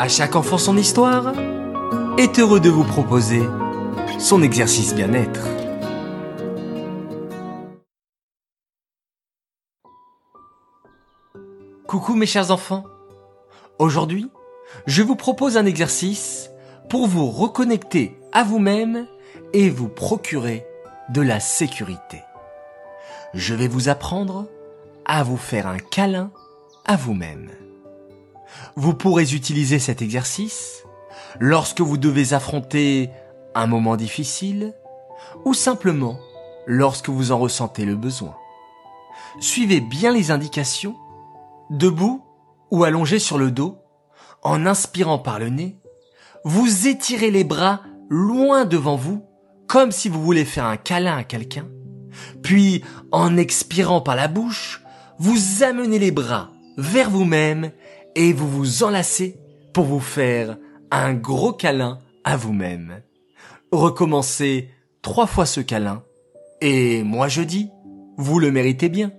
À chaque enfant son histoire est heureux de vous proposer son exercice bien-être. Coucou mes chers enfants. Aujourd'hui, je vous propose un exercice pour vous reconnecter à vous-même et vous procurer de la sécurité. Je vais vous apprendre à vous faire un câlin à vous-même. Vous pourrez utiliser cet exercice lorsque vous devez affronter un moment difficile ou simplement lorsque vous en ressentez le besoin. Suivez bien les indications, debout ou allongé sur le dos, en inspirant par le nez, vous étirez les bras loin devant vous, comme si vous voulez faire un câlin à quelqu'un, puis en expirant par la bouche, vous amenez les bras vers vous-même et vous vous enlacez pour vous faire un gros câlin à vous-même. Recommencez trois fois ce câlin et moi je dis, vous le méritez bien.